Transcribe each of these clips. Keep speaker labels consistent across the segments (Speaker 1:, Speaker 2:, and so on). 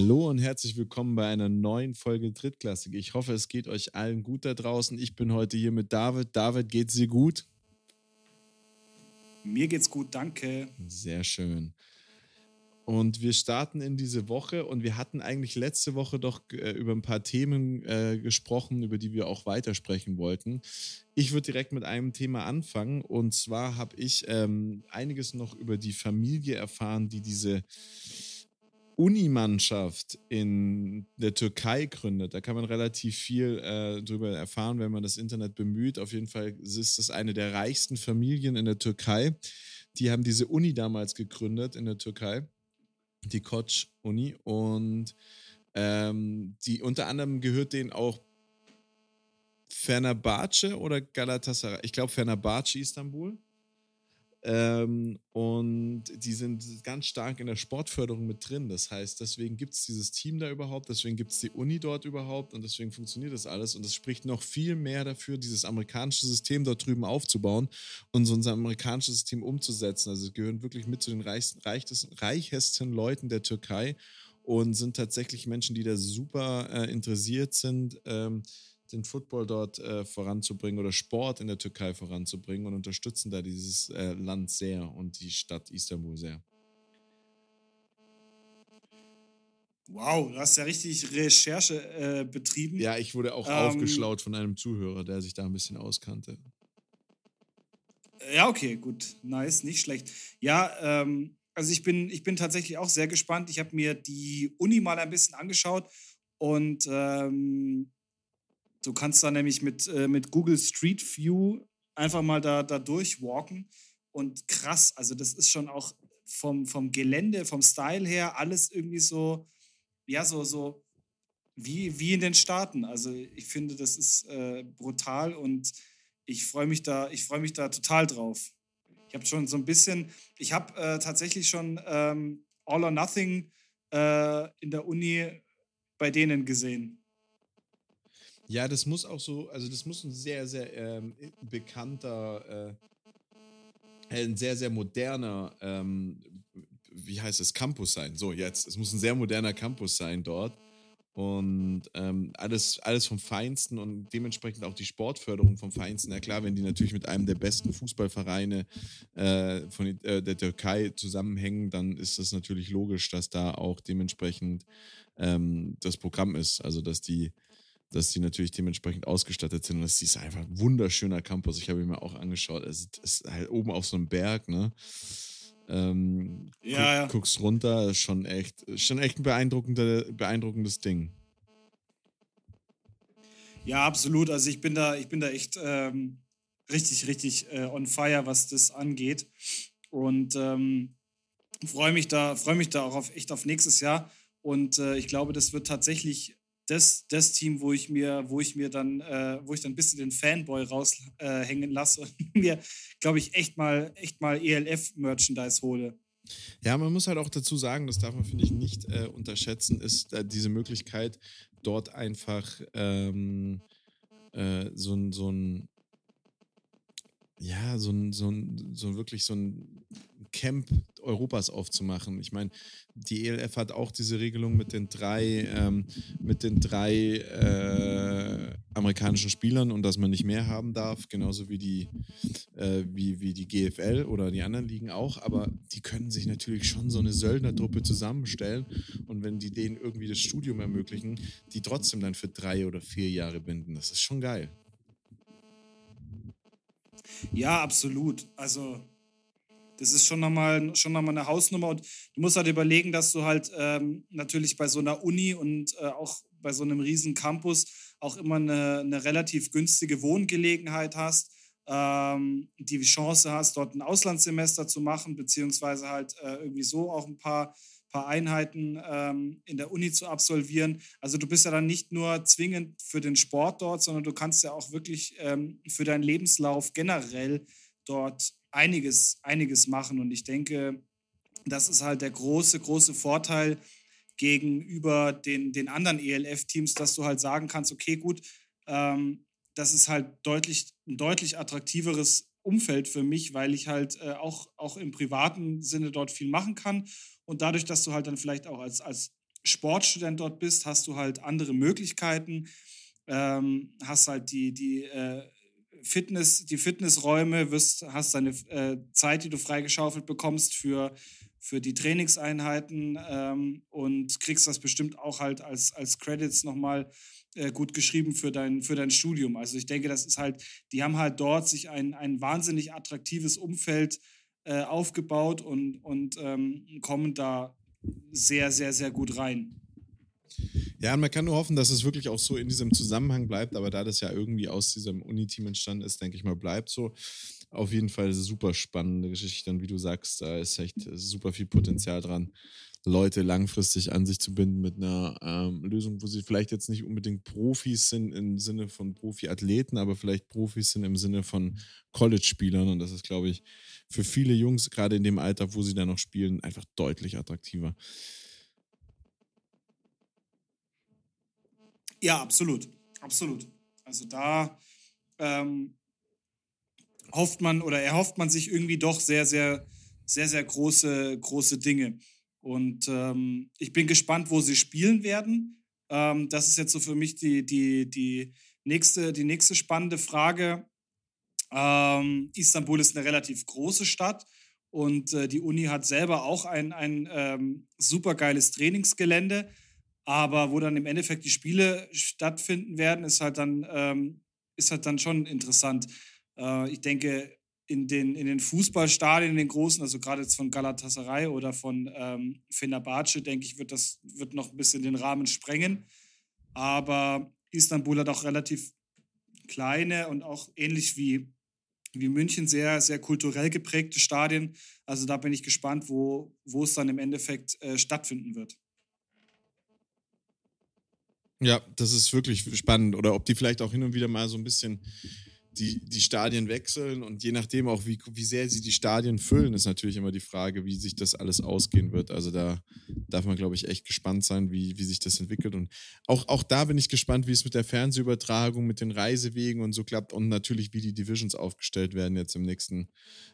Speaker 1: Hallo und herzlich willkommen bei einer neuen Folge Drittklassik. Ich hoffe, es geht euch allen gut da draußen. Ich bin heute hier mit David. David, geht's dir gut?
Speaker 2: Mir geht's gut, danke.
Speaker 1: Sehr schön. Und wir starten in diese Woche und wir hatten eigentlich letzte Woche doch äh, über ein paar Themen äh, gesprochen, über die wir auch weitersprechen wollten. Ich würde direkt mit einem Thema anfangen und zwar habe ich ähm, einiges noch über die Familie erfahren, die diese Unimannschaft in der Türkei gründet. Da kann man relativ viel äh, drüber erfahren, wenn man das Internet bemüht. Auf jeden Fall ist das eine der reichsten Familien in der Türkei. Die haben diese Uni damals gegründet in der Türkei die Koç-Uni. Und ähm, die unter anderem gehört denen auch Fenerbahce oder Galatasaray. Ich glaube Fenerbahce Istanbul. Ähm, und die sind ganz stark in der Sportförderung mit drin. Das heißt, deswegen gibt es dieses Team da überhaupt, deswegen gibt es die Uni dort überhaupt und deswegen funktioniert das alles. Und das spricht noch viel mehr dafür, dieses amerikanische System dort drüben aufzubauen und so unser amerikanisches System umzusetzen. Also gehören wirklich mit zu den reichsten, reichsten, reichesten Leuten der Türkei und sind tatsächlich Menschen, die da super äh, interessiert sind. Ähm, den Football dort äh, voranzubringen oder Sport in der Türkei voranzubringen und unterstützen da dieses äh, Land sehr und die Stadt Istanbul sehr.
Speaker 2: Wow, du hast ja richtig Recherche äh, betrieben.
Speaker 1: Ja, ich wurde auch ähm, aufgeschlaut von einem Zuhörer, der sich da ein bisschen auskannte.
Speaker 2: Ja, okay, gut. Nice, nicht schlecht. Ja, ähm, also ich bin, ich bin tatsächlich auch sehr gespannt. Ich habe mir die Uni mal ein bisschen angeschaut und ähm, Du kannst da nämlich mit, äh, mit Google Street View einfach mal da, da durchwalken. Und krass, also das ist schon auch vom, vom Gelände, vom Style her, alles irgendwie so, ja, so, so wie, wie in den Staaten. Also ich finde, das ist äh, brutal und ich freue mich da, ich freue mich da total drauf. Ich habe schon so ein bisschen, ich habe äh, tatsächlich schon ähm, All or Nothing äh, in der Uni bei denen gesehen.
Speaker 1: Ja, das muss auch so, also das muss ein sehr, sehr ähm, bekannter, äh, ein sehr, sehr moderner, ähm, wie heißt es, Campus sein. So, jetzt. Es muss ein sehr moderner Campus sein dort. Und ähm, alles, alles vom Feinsten und dementsprechend auch die Sportförderung vom Feinsten. Ja klar, wenn die natürlich mit einem der besten Fußballvereine äh, von äh, der Türkei zusammenhängen, dann ist das natürlich logisch, dass da auch dementsprechend ähm, das Programm ist. Also dass die dass die natürlich dementsprechend ausgestattet sind. Und das ist einfach ein wunderschöner Campus. Ich habe ihn mir auch angeschaut. Es ist halt oben auf so einem Berg, ne? Ähm,
Speaker 2: ja, guck, ja.
Speaker 1: Guckst runter, schon echt, schon echt ein beeindruckender, beeindruckendes Ding.
Speaker 2: Ja, absolut. Also ich bin da, ich bin da echt ähm, richtig, richtig äh, on fire, was das angeht. Und ähm, freue mich da, freue mich da auch auf, echt auf nächstes Jahr. Und äh, ich glaube, das wird tatsächlich das, das Team, wo ich mir, wo ich mir dann, äh, wo ich dann ein bisschen den Fanboy raushängen äh, lasse und mir, glaube ich, echt mal, echt mal ELF-Merchandise hole.
Speaker 1: Ja, man muss halt auch dazu sagen, das darf man, finde ich, nicht äh, unterschätzen, ist äh, diese Möglichkeit, dort einfach ähm, äh, so ein, so ein, ja, so ein, so ein, so wirklich so ein Camp Europas aufzumachen. Ich meine, die ELF hat auch diese Regelung mit den drei, ähm, mit den drei äh, amerikanischen Spielern und dass man nicht mehr haben darf, genauso wie die, äh, wie, wie die GFL oder die anderen Ligen auch. Aber die können sich natürlich schon so eine Söldnertruppe zusammenstellen und wenn die denen irgendwie das Studium ermöglichen, die trotzdem dann für drei oder vier Jahre binden. Das ist schon geil.
Speaker 2: Ja, absolut. Also das ist schon nochmal schon noch mal eine Hausnummer. Und du musst halt überlegen, dass du halt ähm, natürlich bei so einer Uni und äh, auch bei so einem riesen Campus auch immer eine, eine relativ günstige Wohngelegenheit hast, ähm, die Chance hast, dort ein Auslandssemester zu machen, beziehungsweise halt äh, irgendwie so auch ein paar, paar Einheiten ähm, in der Uni zu absolvieren. Also du bist ja dann nicht nur zwingend für den Sport dort, sondern du kannst ja auch wirklich ähm, für deinen Lebenslauf generell dort einiges, einiges machen. Und ich denke, das ist halt der große, große Vorteil gegenüber den, den anderen ELF-Teams, dass du halt sagen kannst, okay, gut, ähm, das ist halt deutlich, ein deutlich attraktiveres Umfeld für mich, weil ich halt äh, auch, auch im privaten Sinne dort viel machen kann. Und dadurch, dass du halt dann vielleicht auch als, als Sportstudent dort bist, hast du halt andere Möglichkeiten, ähm, hast halt die, die äh, Fitness, die Fitnessräume, wirst, hast deine äh, Zeit, die du freigeschaufelt bekommst für, für die Trainingseinheiten ähm, und kriegst das bestimmt auch halt als, als Credits nochmal äh, gut geschrieben für dein, für dein Studium. Also ich denke, das ist halt, die haben halt dort sich ein, ein wahnsinnig attraktives Umfeld äh, aufgebaut und, und ähm, kommen da sehr, sehr, sehr gut rein.
Speaker 1: Ja, man kann nur hoffen, dass es wirklich auch so in diesem Zusammenhang bleibt, aber da das ja irgendwie aus diesem Uni-Team entstanden ist, denke ich mal, bleibt so. Auf jeden Fall super spannende Geschichte und wie du sagst, da ist echt super viel Potenzial dran, Leute langfristig an sich zu binden mit einer ähm, Lösung, wo sie vielleicht jetzt nicht unbedingt Profis sind im Sinne von Profi-Athleten, aber vielleicht Profis sind im Sinne von College-Spielern und das ist, glaube ich, für viele Jungs, gerade in dem Alter, wo sie da noch spielen, einfach deutlich attraktiver.
Speaker 2: Ja, absolut. Absolut. Also da ähm, hofft man oder erhofft man sich irgendwie doch sehr, sehr, sehr, sehr große, große Dinge. Und ähm, ich bin gespannt, wo sie spielen werden. Ähm, das ist jetzt so für mich die, die, die, nächste, die nächste spannende Frage. Ähm, Istanbul ist eine relativ große Stadt und äh, die Uni hat selber auch ein, ein ähm, super geiles Trainingsgelände. Aber wo dann im Endeffekt die Spiele stattfinden werden, ist halt dann, ähm, ist halt dann schon interessant. Äh, ich denke, in den, in den Fußballstadien, in den großen, also gerade jetzt von Galatasaray oder von ähm, Fenerbahce, denke ich, wird das wird noch ein bisschen den Rahmen sprengen. Aber Istanbul hat auch relativ kleine und auch ähnlich wie, wie München sehr, sehr kulturell geprägte Stadien. Also da bin ich gespannt, wo, wo es dann im Endeffekt äh, stattfinden wird.
Speaker 1: Ja, das ist wirklich spannend. Oder ob die vielleicht auch hin und wieder mal so ein bisschen die, die Stadien wechseln und je nachdem auch, wie, wie sehr sie die Stadien füllen, ist natürlich immer die Frage, wie sich das alles ausgehen wird. Also da darf man, glaube ich, echt gespannt sein, wie, wie sich das entwickelt. Und auch, auch da bin ich gespannt, wie es mit der Fernsehübertragung, mit den Reisewegen und so klappt und natürlich, wie die Divisions aufgestellt werden jetzt im nächsten,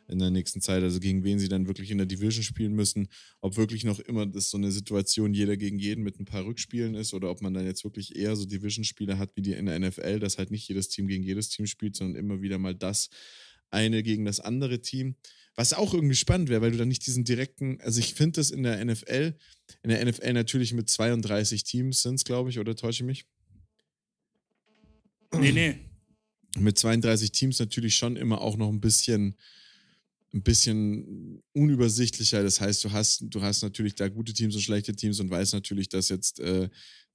Speaker 1: in der nächsten Zeit. Also gegen wen sie dann wirklich in der Division spielen müssen, ob wirklich noch immer das so eine Situation jeder gegen jeden mit ein paar Rückspielen ist oder ob man dann jetzt wirklich eher so Division-Spiele hat wie die in der NFL, dass halt nicht jedes Team gegen jedes Team spielt, sondern immer wieder mal das eine gegen das andere Team. Was auch irgendwie spannend wäre, weil du dann nicht diesen direkten, also ich finde das in der NFL, in der NFL natürlich mit 32 Teams sind es, glaube ich, oder täusche ich mich?
Speaker 2: Nee, nee.
Speaker 1: Mit 32 Teams natürlich schon immer auch noch ein bisschen ein bisschen unübersichtlicher. Das heißt, du hast, du hast natürlich da gute Teams und schlechte Teams und weißt natürlich, dass jetzt äh,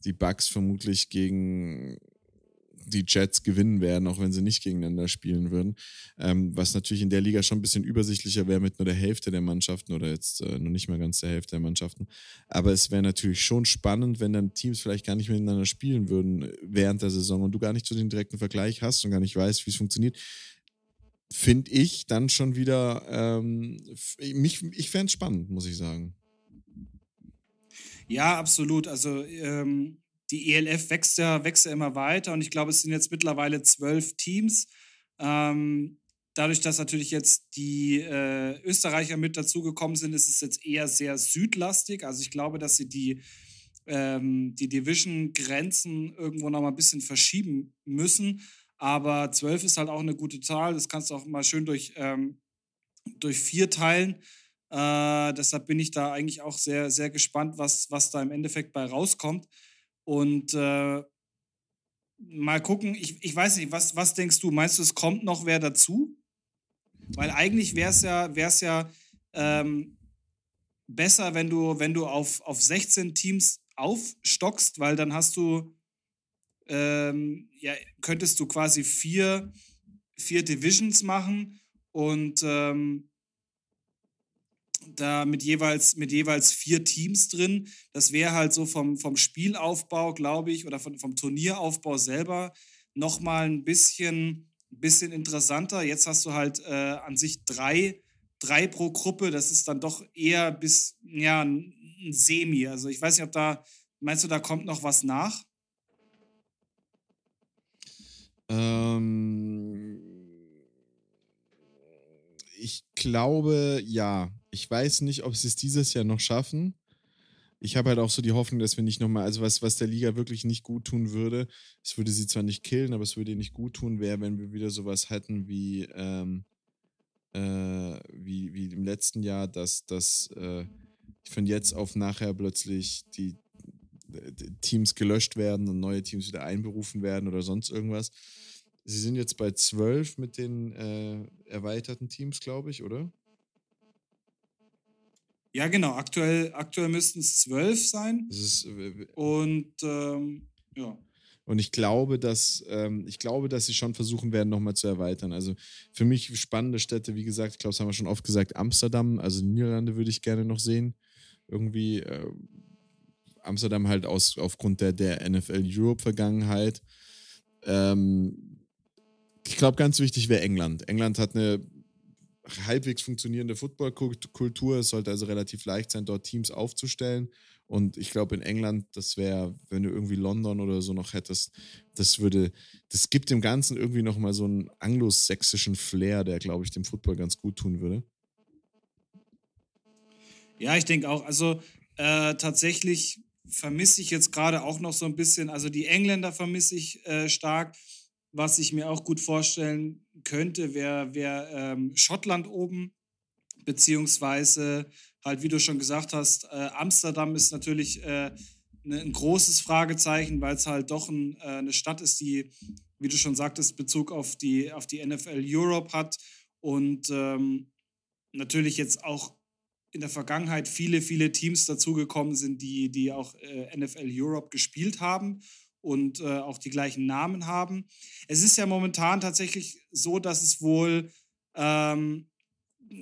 Speaker 1: die Bugs vermutlich gegen die Jets gewinnen werden, auch wenn sie nicht gegeneinander spielen würden. Ähm, was natürlich in der Liga schon ein bisschen übersichtlicher wäre mit nur der Hälfte der Mannschaften oder jetzt äh, nur nicht mehr ganz der Hälfte der Mannschaften. Aber es wäre natürlich schon spannend, wenn dann Teams vielleicht gar nicht miteinander spielen würden äh, während der Saison und du gar nicht so den direkten Vergleich hast und gar nicht weißt, wie es funktioniert finde ich dann schon wieder, ähm, mich, ich fände es spannend, muss ich sagen.
Speaker 2: Ja, absolut. Also ähm, die ELF wächst ja, wächst ja immer weiter und ich glaube, es sind jetzt mittlerweile zwölf Teams. Ähm, dadurch, dass natürlich jetzt die äh, Österreicher mit dazugekommen sind, ist es jetzt eher sehr südlastig. Also ich glaube, dass sie die, ähm, die Division-Grenzen irgendwo noch mal ein bisschen verschieben müssen. Aber zwölf ist halt auch eine gute Zahl. Das kannst du auch mal schön durch, ähm, durch vier teilen. Äh, deshalb bin ich da eigentlich auch sehr, sehr gespannt, was, was da im Endeffekt bei rauskommt. Und äh, mal gucken, ich, ich weiß nicht, was, was denkst du? Meinst du, es kommt noch wer dazu? Weil eigentlich wäre es ja, wär's ja ähm, besser, wenn du, wenn du auf, auf 16 Teams aufstockst, weil dann hast du, ähm, ja, könntest du quasi vier, vier Divisions machen und ähm, da mit jeweils, mit jeweils vier Teams drin. Das wäre halt so vom, vom Spielaufbau, glaube ich, oder von, vom Turnieraufbau selber nochmal ein bisschen, bisschen interessanter. Jetzt hast du halt äh, an sich drei, drei pro Gruppe. Das ist dann doch eher bis, ja, ein Semi. Also ich weiß nicht, ob da, meinst du, da kommt noch was nach?
Speaker 1: Ähm, ich glaube, ja. Ich weiß nicht, ob sie es dieses Jahr noch schaffen. ich habe halt auch so die Hoffnung, dass wir nicht nochmal, also was, was der Liga wirklich nicht gut tun würde, es würde sie zwar nicht killen, aber es würde ihr nicht gut tun, wäre, wenn wir wieder sowas hätten wie, ähm, äh, wie, wie im letzten Jahr, dass, dass äh, von jetzt auf nachher plötzlich die Teams gelöscht werden und neue Teams wieder einberufen werden oder sonst irgendwas. Sie sind jetzt bei zwölf mit den äh, erweiterten Teams, glaube ich, oder?
Speaker 2: Ja, genau. Aktuell, aktuell müssten es zwölf sein.
Speaker 1: Ist,
Speaker 2: und ähm, ja.
Speaker 1: Und ich glaube, dass ähm, ich glaube, dass sie schon versuchen werden, nochmal zu erweitern. Also für mich spannende Städte, wie gesagt, ich glaube, das haben wir schon oft gesagt, Amsterdam, also Niederlande würde ich gerne noch sehen. Irgendwie äh, Amsterdam halt aus, aufgrund der, der NFL Europe-Vergangenheit. Ähm, ich glaube, ganz wichtig wäre England. England hat eine halbwegs funktionierende Footballkultur. Es sollte also relativ leicht sein, dort Teams aufzustellen. Und ich glaube, in England, das wäre, wenn du irgendwie London oder so noch hättest, das würde, das gibt dem Ganzen irgendwie nochmal so einen anglosächsischen Flair, der, glaube ich, dem Football ganz gut tun würde.
Speaker 2: Ja, ich denke auch. Also äh, tatsächlich vermisse ich jetzt gerade auch noch so ein bisschen, also die Engländer vermisse ich äh, stark. Was ich mir auch gut vorstellen könnte, wäre wär, ähm, Schottland oben, beziehungsweise halt, wie du schon gesagt hast, äh, Amsterdam ist natürlich äh, ne, ein großes Fragezeichen, weil es halt doch ein, äh, eine Stadt ist, die, wie du schon sagtest, Bezug auf die, auf die NFL Europe hat. Und ähm, natürlich jetzt auch in der Vergangenheit viele, viele Teams dazugekommen sind, die, die auch äh, NFL Europe gespielt haben und äh, auch die gleichen Namen haben. Es ist ja momentan tatsächlich so, dass es wohl, ähm,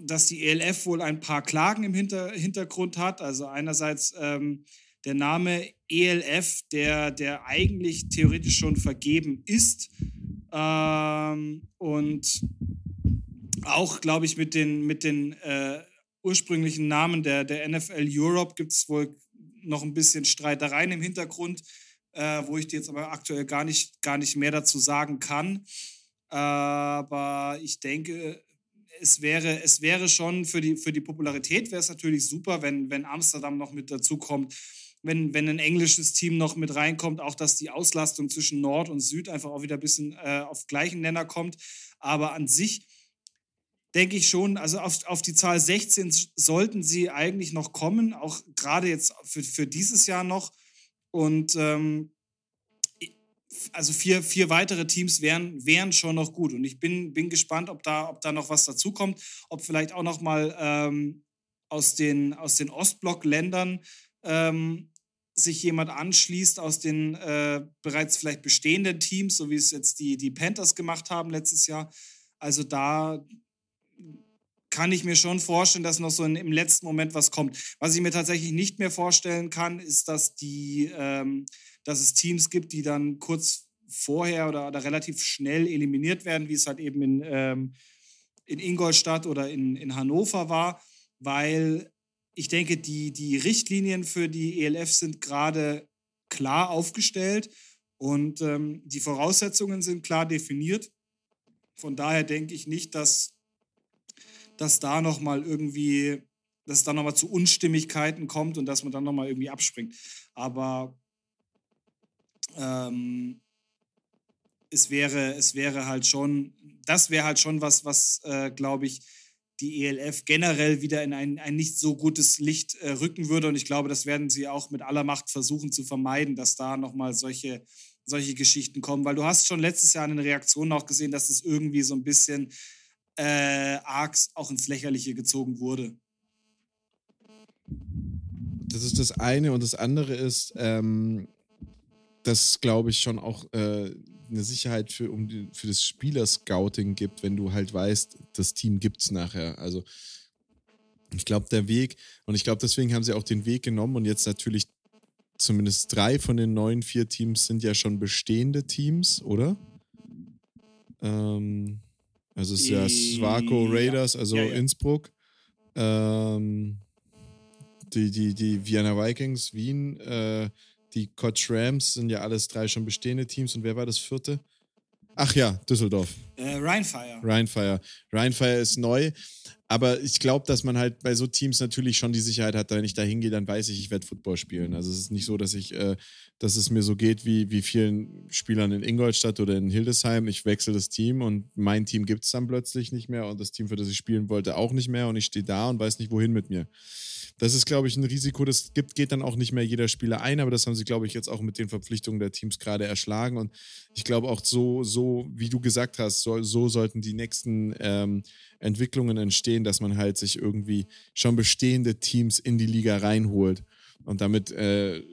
Speaker 2: dass die ELF wohl ein paar Klagen im Hinter Hintergrund hat. Also einerseits ähm, der Name ELF, der, der eigentlich theoretisch schon vergeben ist. Ähm, und auch, glaube ich, mit den, mit den äh, ursprünglichen Namen der, der NFL Europe gibt es wohl noch ein bisschen Streitereien im Hintergrund äh, wo ich dir jetzt aber aktuell gar nicht, gar nicht mehr dazu sagen kann. Aber ich denke, es wäre, es wäre schon für die, für die Popularität wäre es natürlich super, wenn, wenn Amsterdam noch mit dazu kommt, wenn, wenn ein englisches Team noch mit reinkommt, auch dass die Auslastung zwischen Nord und Süd einfach auch wieder ein bisschen äh, auf gleichen Nenner kommt. Aber an sich denke ich schon, also auf, auf die Zahl 16 sollten sie eigentlich noch kommen, auch gerade jetzt für, für dieses Jahr noch. Und ähm, also vier, vier weitere Teams wären, wären schon noch gut. Und ich bin, bin gespannt, ob da, ob da noch was dazukommt, ob vielleicht auch noch mal ähm, aus den, aus den Ostblock-Ländern ähm, sich jemand anschließt aus den äh, bereits vielleicht bestehenden Teams, so wie es jetzt die, die Panthers gemacht haben letztes Jahr. Also da kann ich mir schon vorstellen, dass noch so in, im letzten Moment was kommt. Was ich mir tatsächlich nicht mehr vorstellen kann, ist, dass die, ähm, dass es Teams gibt, die dann kurz vorher oder, oder relativ schnell eliminiert werden, wie es halt eben in, ähm, in Ingolstadt oder in, in Hannover war, weil ich denke, die, die Richtlinien für die ELF sind gerade klar aufgestellt und ähm, die Voraussetzungen sind klar definiert. Von daher denke ich nicht, dass dass da nochmal irgendwie, dass es da nochmal zu Unstimmigkeiten kommt und dass man dann nochmal irgendwie abspringt. Aber ähm, es wäre, es wäre halt schon, das wäre halt schon was, was, äh, glaube ich, die ELF generell wieder in ein, ein nicht so gutes Licht äh, rücken würde. Und ich glaube, das werden sie auch mit aller Macht versuchen zu vermeiden, dass da nochmal solche, solche Geschichten kommen. Weil du hast schon letztes Jahr in den Reaktionen auch gesehen, dass es irgendwie so ein bisschen äh, Arcs auch ins Lächerliche gezogen wurde.
Speaker 1: Das ist das eine und das andere ist, ähm, dass glaube ich schon auch äh, eine Sicherheit für, um die, für das Spielerscouting gibt, wenn du halt weißt, das Team gibt es nachher. Also ich glaube, der Weg, und ich glaube, deswegen haben sie auch den Weg genommen und jetzt natürlich zumindest drei von den neuen vier Teams sind ja schon bestehende Teams, oder? Ähm, also es ist ja Swaco Raiders, also ja, ja. Innsbruck. Ähm, die, die, die Vienna Vikings, Wien, äh, die Koch Rams sind ja alles drei schon bestehende Teams. Und wer war das vierte? Ach ja, Düsseldorf.
Speaker 2: Äh, Rheinfire.
Speaker 1: Rheinfire. Rheinfire ist neu. Aber ich glaube, dass man halt bei so Teams natürlich schon die Sicherheit hat, wenn ich da hingehe, dann weiß ich, ich werde Football spielen. Also es ist nicht so, dass ich, äh, dass es mir so geht wie, wie vielen Spielern in Ingolstadt oder in Hildesheim. Ich wechsle das Team und mein Team gibt es dann plötzlich nicht mehr und das Team, für das ich spielen wollte, auch nicht mehr und ich stehe da und weiß nicht, wohin mit mir. Das ist, glaube ich, ein Risiko, das gibt, geht dann auch nicht mehr jeder Spieler ein, aber das haben sie, glaube ich, jetzt auch mit den Verpflichtungen der Teams gerade erschlagen. Und ich glaube auch so, so, wie du gesagt hast, so, so sollten die nächsten ähm, Entwicklungen entstehen, dass man halt sich irgendwie schon bestehende Teams in die Liga reinholt. Und damit äh,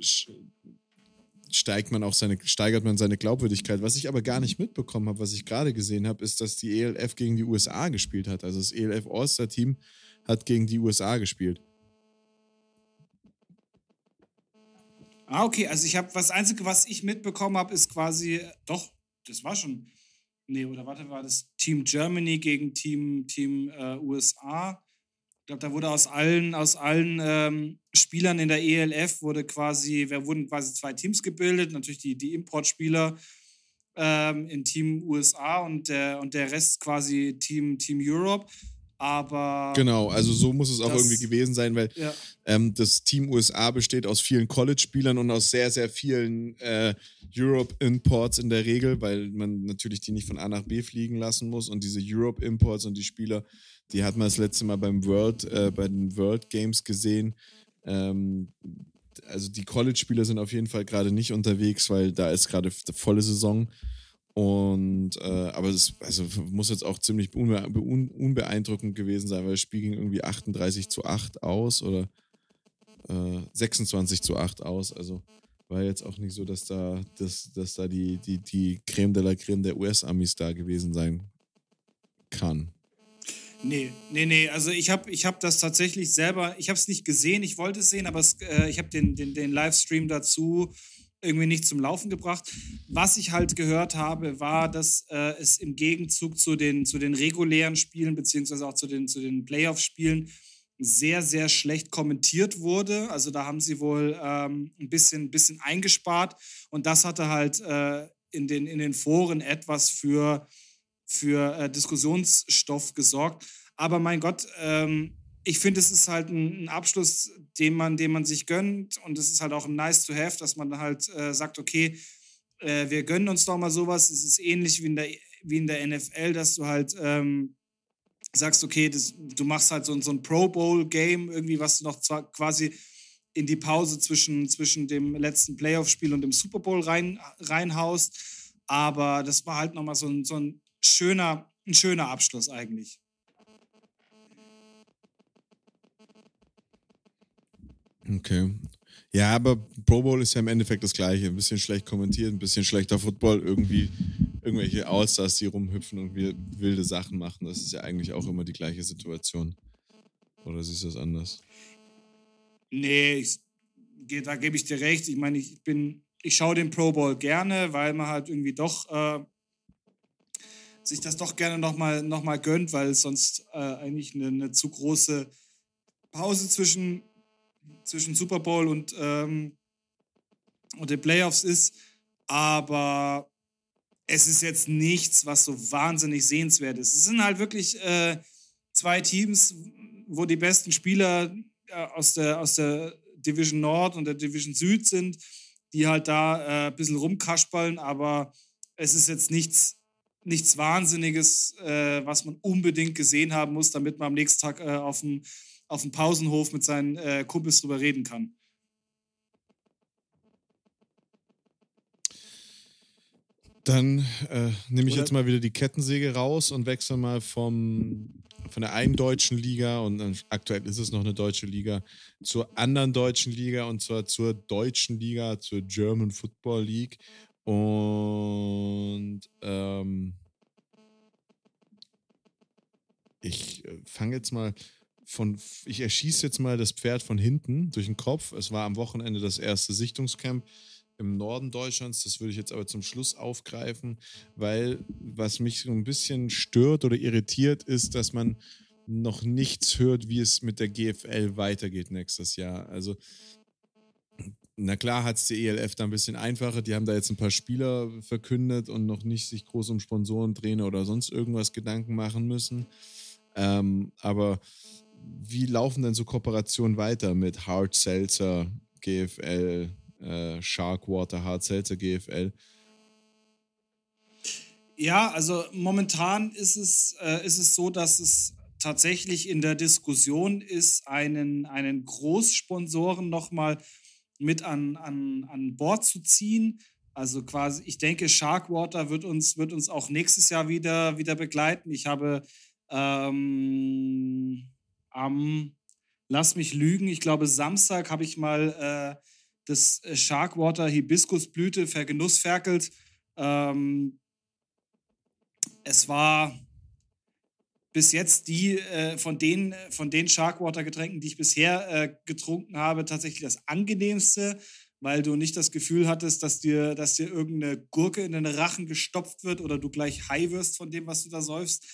Speaker 1: steigt man auch seine, steigert man seine Glaubwürdigkeit. Was ich aber gar nicht mitbekommen habe, was ich gerade gesehen habe, ist, dass die ELF gegen die USA gespielt hat. Also das ELF All-Star-Team hat gegen die USA gespielt.
Speaker 2: Ah, okay, also ich habe, das Einzige, was ich mitbekommen habe, ist quasi, doch, das war schon, nee, oder warte, war das Team Germany gegen Team, Team äh, USA. Ich glaube, da wurde aus allen, aus allen ähm, Spielern in der ELF wurde quasi, wir wurden quasi zwei Teams gebildet, natürlich die, die Importspieler ähm, in Team USA und der, und der Rest quasi Team, Team Europe. Aber.
Speaker 1: Genau, also so muss es auch das, irgendwie gewesen sein, weil ja. ähm, das Team USA besteht aus vielen College-Spielern und aus sehr, sehr vielen äh, Europe-Imports in der Regel, weil man natürlich die nicht von A nach B fliegen lassen muss. Und diese Europe-Imports und die Spieler, die hat man das letzte Mal beim World, äh, bei den World Games gesehen. Ähm, also die College-Spieler sind auf jeden Fall gerade nicht unterwegs, weil da ist gerade volle Saison. Und äh, aber es also muss jetzt auch ziemlich unbe unbeeindruckend gewesen sein, weil das Spiel ging irgendwie 38 zu 8 aus oder äh, 26 zu 8 aus. Also war jetzt auch nicht so, dass da, dass, dass da die, die, die Creme de la Creme der US-Amis da gewesen sein kann.
Speaker 2: Nee, nee, nee. Also ich habe ich hab das tatsächlich selber, ich habe es nicht gesehen, ich wollte es sehen, aber es, äh, ich habe den, den, den Livestream dazu irgendwie nicht zum Laufen gebracht. Was ich halt gehört habe, war, dass äh, es im Gegenzug zu den, zu den regulären Spielen, beziehungsweise auch zu den, zu den Playoff-Spielen, sehr, sehr schlecht kommentiert wurde. Also da haben sie wohl ähm, ein bisschen, bisschen eingespart. Und das hatte halt äh, in, den, in den Foren etwas für, für äh, Diskussionsstoff gesorgt. Aber mein Gott, ähm, ich finde, es ist halt ein, Abschluss, den man, den man sich gönnt. Und es ist halt auch ein nice to have, dass man halt äh, sagt, okay, äh, wir gönnen uns doch mal sowas. Es ist ähnlich wie in der, wie in der NFL, dass du halt ähm, sagst, okay, das, du machst halt so, so ein Pro Bowl-Game, irgendwie, was du noch zwar quasi in die Pause zwischen, zwischen dem letzten Playoff-Spiel und dem Super Bowl rein, reinhaust. Aber das war halt nochmal so so ein schöner, ein schöner Abschluss eigentlich.
Speaker 1: Okay. Ja, aber Pro Bowl ist ja im Endeffekt das Gleiche. Ein bisschen schlecht kommentiert, ein bisschen schlechter Football, irgendwie irgendwelche Allstars, die rumhüpfen und wilde Sachen machen. Das ist ja eigentlich auch immer die gleiche Situation. Oder siehst du das anders?
Speaker 2: Nee, ich, da gebe ich dir recht. Ich meine, ich bin, ich schaue den Pro Bowl gerne, weil man halt irgendwie doch äh, sich das doch gerne nochmal noch mal gönnt, weil es sonst äh, eigentlich eine, eine zu große Pause zwischen zwischen Super Bowl und, ähm, und den Playoffs ist. Aber es ist jetzt nichts, was so wahnsinnig sehenswert ist. Es sind halt wirklich äh, zwei Teams, wo die besten Spieler äh, aus, der, aus der Division Nord und der Division Süd sind, die halt da äh, ein bisschen rumkaspeln, aber es ist jetzt nichts, nichts Wahnsinniges, äh, was man unbedingt gesehen haben muss, damit man am nächsten Tag äh, auf dem auf dem Pausenhof mit seinen äh, Kumpels drüber reden kann.
Speaker 1: Dann äh, nehme ich Oder jetzt mal wieder die Kettensäge raus und wechsle mal vom, von der einen deutschen Liga und äh, aktuell ist es noch eine deutsche Liga zur anderen deutschen Liga und zwar zur deutschen Liga, zur German Football League. Und ähm, ich äh, fange jetzt mal von, ich erschieße jetzt mal das Pferd von hinten durch den Kopf. Es war am Wochenende das erste Sichtungscamp im Norden Deutschlands. Das würde ich jetzt aber zum Schluss aufgreifen, weil was mich so ein bisschen stört oder irritiert, ist, dass man noch nichts hört, wie es mit der GFL weitergeht nächstes Jahr. Also, na klar hat es die ELF da ein bisschen einfacher. Die haben da jetzt ein paar Spieler verkündet und noch nicht sich groß um Sponsoren, Trainer oder sonst irgendwas Gedanken machen müssen. Ähm, aber wie laufen denn so Kooperationen weiter mit Hard Seltzer, GFL, äh, Sharkwater, Hard Seltzer, GFL?
Speaker 2: Ja, also momentan ist es, äh, ist es so, dass es tatsächlich in der Diskussion ist, einen, einen Großsponsoren nochmal mit an, an, an Bord zu ziehen. Also quasi, ich denke, Sharkwater wird uns, wird uns auch nächstes Jahr wieder, wieder begleiten. Ich habe ähm, am, lass mich lügen, ich glaube, Samstag habe ich mal äh, das Sharkwater Hibiskusblüte vergenussferkelt. Ähm, es war bis jetzt die äh, von den von den Sharkwater Getränken, die ich bisher äh, getrunken habe, tatsächlich das angenehmste, weil du nicht das Gefühl hattest, dass dir dass dir irgendeine Gurke in den Rachen gestopft wird oder du gleich high wirst von dem, was du da säufst.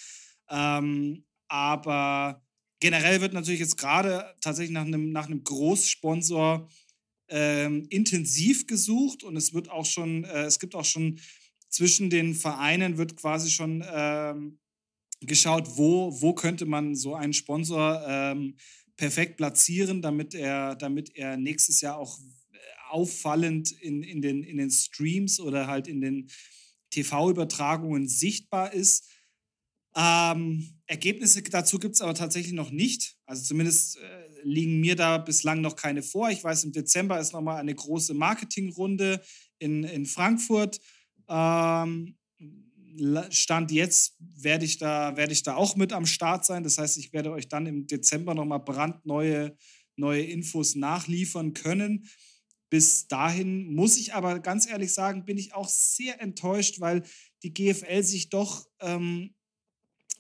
Speaker 2: Ähm, aber generell wird natürlich jetzt gerade tatsächlich nach einem nach einem Großsponsor ähm, intensiv gesucht und es wird auch schon äh, es gibt auch schon zwischen den Vereinen wird quasi schon ähm, geschaut, wo, wo könnte man so einen Sponsor ähm, perfekt platzieren, damit er, damit er nächstes Jahr auch äh, auffallend in, in, den, in den Streams oder halt in den TV-Übertragungen sichtbar ist. Ähm, Ergebnisse dazu gibt es aber tatsächlich noch nicht. Also zumindest äh, liegen mir da bislang noch keine vor. Ich weiß, im Dezember ist nochmal eine große Marketingrunde in, in Frankfurt. Ähm, Stand jetzt werde ich, da, werde ich da auch mit am Start sein. Das heißt, ich werde euch dann im Dezember nochmal brandneue neue Infos nachliefern können. Bis dahin muss ich aber ganz ehrlich sagen, bin ich auch sehr enttäuscht, weil die GFL sich doch ähm,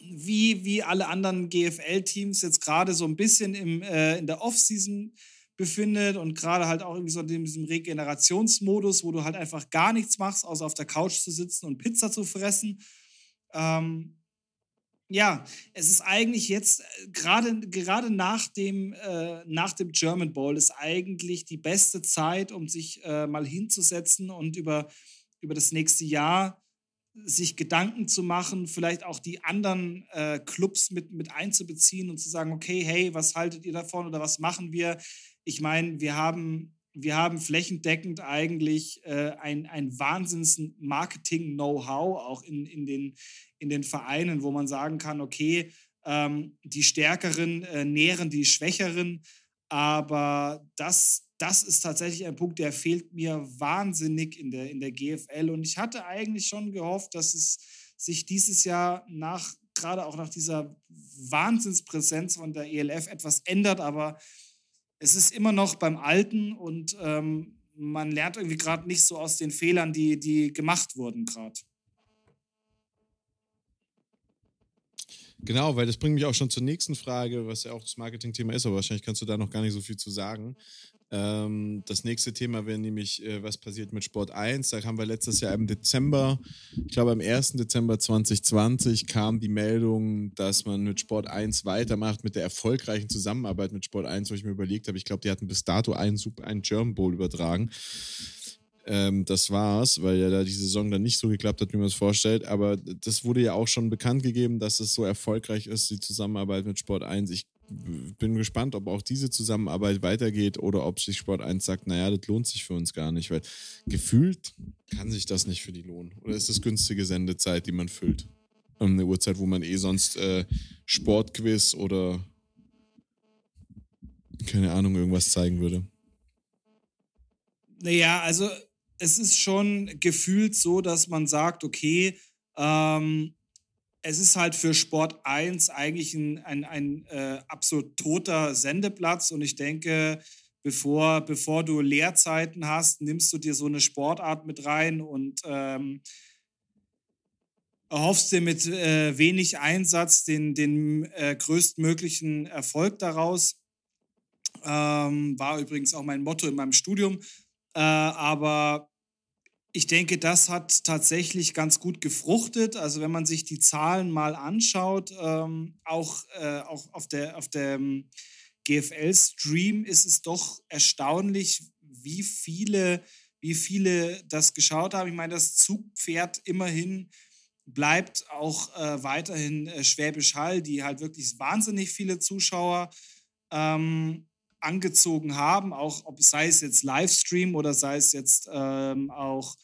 Speaker 2: wie, wie alle anderen GFL-Teams jetzt gerade so ein bisschen im, äh, in der Offseason befindet und gerade halt auch irgendwie so in diesem Regenerationsmodus, wo du halt einfach gar nichts machst, außer auf der Couch zu sitzen und Pizza zu fressen. Ähm, ja, es ist eigentlich jetzt äh, gerade gerade nach dem äh, nach dem German Bowl ist eigentlich die beste Zeit, um sich äh, mal hinzusetzen und über über das nächste Jahr sich Gedanken zu machen, vielleicht auch die anderen äh, Clubs mit, mit einzubeziehen und zu sagen, okay, hey, was haltet ihr davon oder was machen wir? ich meine, wir haben, wir haben flächendeckend eigentlich äh, ein, ein Wahnsinns-Marketing-Know-how, auch in, in, den, in den Vereinen, wo man sagen kann, okay, ähm, die Stärkeren äh, nähren die Schwächeren. Aber das, das ist tatsächlich ein Punkt, der fehlt mir wahnsinnig in der, in der GFL. Und ich hatte eigentlich schon gehofft, dass es sich dieses Jahr nach, gerade auch nach dieser Wahnsinnspräsenz von der ELF etwas ändert. Aber es ist immer noch beim Alten und ähm, man lernt irgendwie gerade nicht so aus den Fehlern, die, die gemacht wurden gerade.
Speaker 1: Genau, weil das bringt mich auch schon zur nächsten Frage, was ja auch das Marketing-Thema ist, aber wahrscheinlich kannst du da noch gar nicht so viel zu sagen. Ähm, das nächste Thema wäre nämlich, äh, was passiert mit Sport 1. Da haben wir letztes Jahr im Dezember, ich glaube am 1. Dezember 2020 kam die Meldung, dass man mit Sport 1 weitermacht, mit der erfolgreichen Zusammenarbeit mit Sport 1, wo ich mir überlegt habe, ich glaube, die hatten bis dato einen, einen German Bowl übertragen. Ähm, das war's, weil ja da die Saison dann nicht so geklappt hat, wie man es vorstellt. Aber das wurde ja auch schon bekannt gegeben, dass es so erfolgreich ist, die Zusammenarbeit mit Sport 1. Ich bin gespannt, ob auch diese Zusammenarbeit weitergeht oder ob sich Sport 1 sagt, naja, das lohnt sich für uns gar nicht, weil gefühlt kann sich das nicht für die lohnen. Oder ist das günstige Sendezeit, die man füllt? Eine Uhrzeit, wo man eh sonst äh, Sportquiz oder keine Ahnung, irgendwas zeigen würde.
Speaker 2: Naja, also es ist schon gefühlt so, dass man sagt, okay, ähm, es ist halt für Sport 1 eigentlich ein, ein, ein äh, absolut toter Sendeplatz und ich denke, bevor, bevor du Lehrzeiten hast, nimmst du dir so eine Sportart mit rein und ähm, erhoffst dir mit äh, wenig Einsatz den, den äh, größtmöglichen Erfolg daraus. Ähm, war übrigens auch mein Motto in meinem Studium. Äh, aber ich denke, das hat tatsächlich ganz gut gefruchtet. Also wenn man sich die Zahlen mal anschaut, ähm, auch, äh, auch auf der, auf der GFL-Stream ist es doch erstaunlich, wie viele, wie viele das geschaut haben. Ich meine, das Zugpferd immerhin bleibt auch äh, weiterhin äh, Schwäbisch Hall, die halt wirklich wahnsinnig viele Zuschauer ähm, angezogen haben, auch ob sei es jetzt Livestream oder sei es jetzt ähm, auch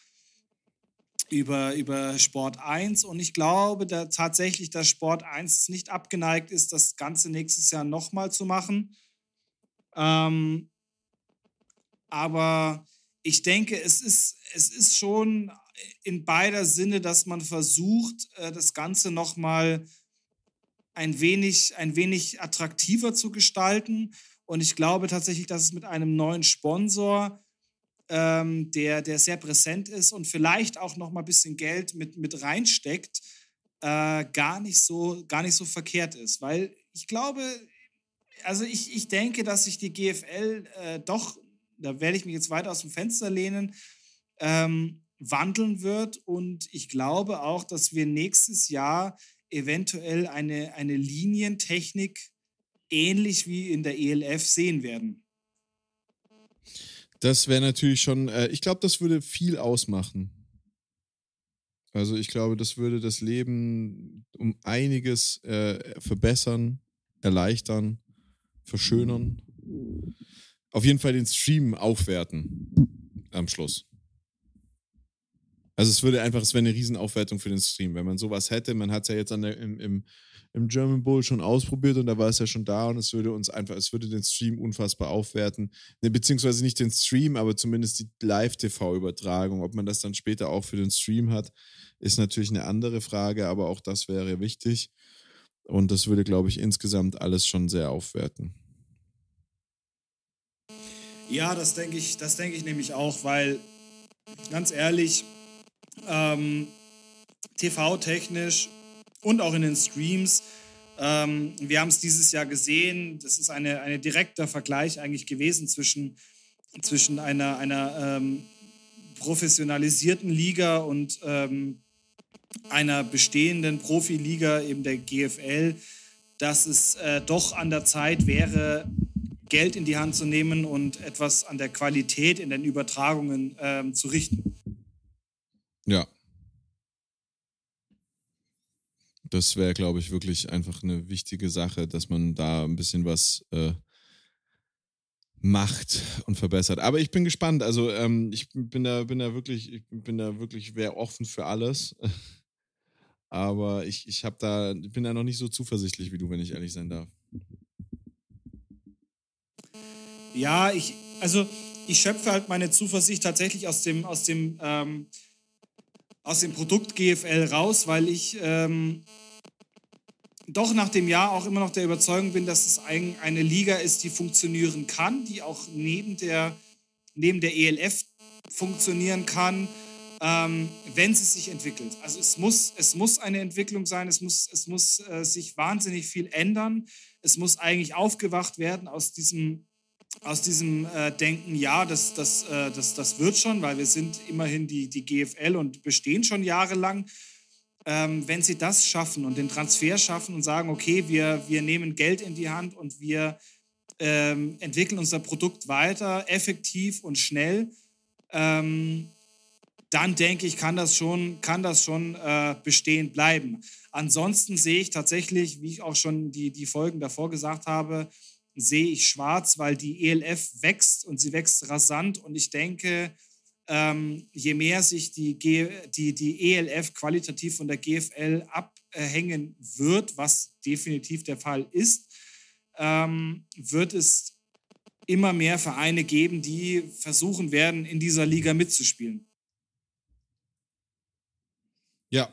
Speaker 2: über, über Sport 1. Und ich glaube da tatsächlich, dass Sport 1 nicht abgeneigt ist, das Ganze nächstes Jahr nochmal zu machen. Ähm, aber ich denke, es ist, es ist schon in beider Sinne, dass man versucht, äh, das Ganze nochmal ein wenig, ein wenig attraktiver zu gestalten. Und ich glaube tatsächlich, dass es mit einem neuen Sponsor, ähm, der, der sehr präsent ist und vielleicht auch noch mal ein bisschen Geld mit, mit reinsteckt, äh, gar, nicht so, gar nicht so verkehrt ist. Weil ich glaube, also ich, ich denke, dass sich die GFL äh, doch, da werde ich mich jetzt weiter aus dem Fenster lehnen, ähm, wandeln wird. Und ich glaube auch, dass wir nächstes Jahr eventuell eine, eine Linientechnik ähnlich wie in der ELF sehen werden.
Speaker 1: Das wäre natürlich schon, äh, ich glaube, das würde viel ausmachen. Also ich glaube, das würde das Leben um einiges äh, verbessern, erleichtern, verschönern. Auf jeden Fall den Stream aufwerten am Schluss. Also es würde einfach, es wäre eine Riesenaufwertung für den Stream, wenn man sowas hätte. Man hat es ja jetzt an der, im, im, im German Bowl schon ausprobiert und da war es ja schon da und es würde uns einfach, es würde den Stream unfassbar aufwerten. Ne, beziehungsweise nicht den Stream, aber zumindest die Live-TV-Übertragung. Ob man das dann später auch für den Stream hat, ist natürlich eine andere Frage, aber auch das wäre wichtig. Und das würde, glaube ich, insgesamt alles schon sehr aufwerten.
Speaker 2: Ja, das denke ich, das denke ich nämlich auch, weil ganz ehrlich, ähm, TV-technisch und auch in den Streams. Ähm, wir haben es dieses Jahr gesehen. Das ist ein eine direkter Vergleich eigentlich gewesen zwischen, zwischen einer, einer ähm, professionalisierten Liga und ähm, einer bestehenden Profiliga, eben der GFL, dass es äh, doch an der Zeit wäre, Geld in die Hand zu nehmen und etwas an der Qualität in den Übertragungen ähm, zu richten.
Speaker 1: Ja. Das wäre, glaube ich, wirklich einfach eine wichtige Sache, dass man da ein bisschen was äh, macht und verbessert. Aber ich bin gespannt. Also ähm, ich bin da, bin da wirklich, ich bin da wirklich, wäre offen für alles. Aber ich, ich habe da, bin da noch nicht so zuversichtlich wie du, wenn ich ehrlich sein darf.
Speaker 2: Ja, ich, also ich schöpfe halt meine Zuversicht tatsächlich aus dem, aus dem ähm, aus dem Produkt GFL raus, weil ich ähm, doch nach dem Jahr auch immer noch der Überzeugung bin, dass es ein, eine Liga ist, die funktionieren kann, die auch neben der, neben der ELF funktionieren kann, ähm, wenn sie sich entwickelt. Also es muss, es muss eine Entwicklung sein, es muss, es muss äh, sich wahnsinnig viel ändern, es muss eigentlich aufgewacht werden aus diesem aus diesem äh, Denken, ja, das, das, äh, das, das wird schon, weil wir sind immerhin die, die GFL und bestehen schon jahrelang. Ähm, wenn sie das schaffen und den Transfer schaffen und sagen, okay, wir, wir nehmen Geld in die Hand und wir ähm, entwickeln unser Produkt weiter, effektiv und schnell, ähm, dann denke ich, kann das schon, kann das schon äh, bestehen bleiben. Ansonsten sehe ich tatsächlich, wie ich auch schon die, die Folgen davor gesagt habe, sehe ich schwarz, weil die ELF wächst und sie wächst rasant. Und ich denke, ähm, je mehr sich die, G die, die ELF qualitativ von der GFL abhängen wird, was definitiv der Fall ist, ähm, wird es immer mehr Vereine geben, die versuchen werden, in dieser Liga mitzuspielen.
Speaker 1: Ja,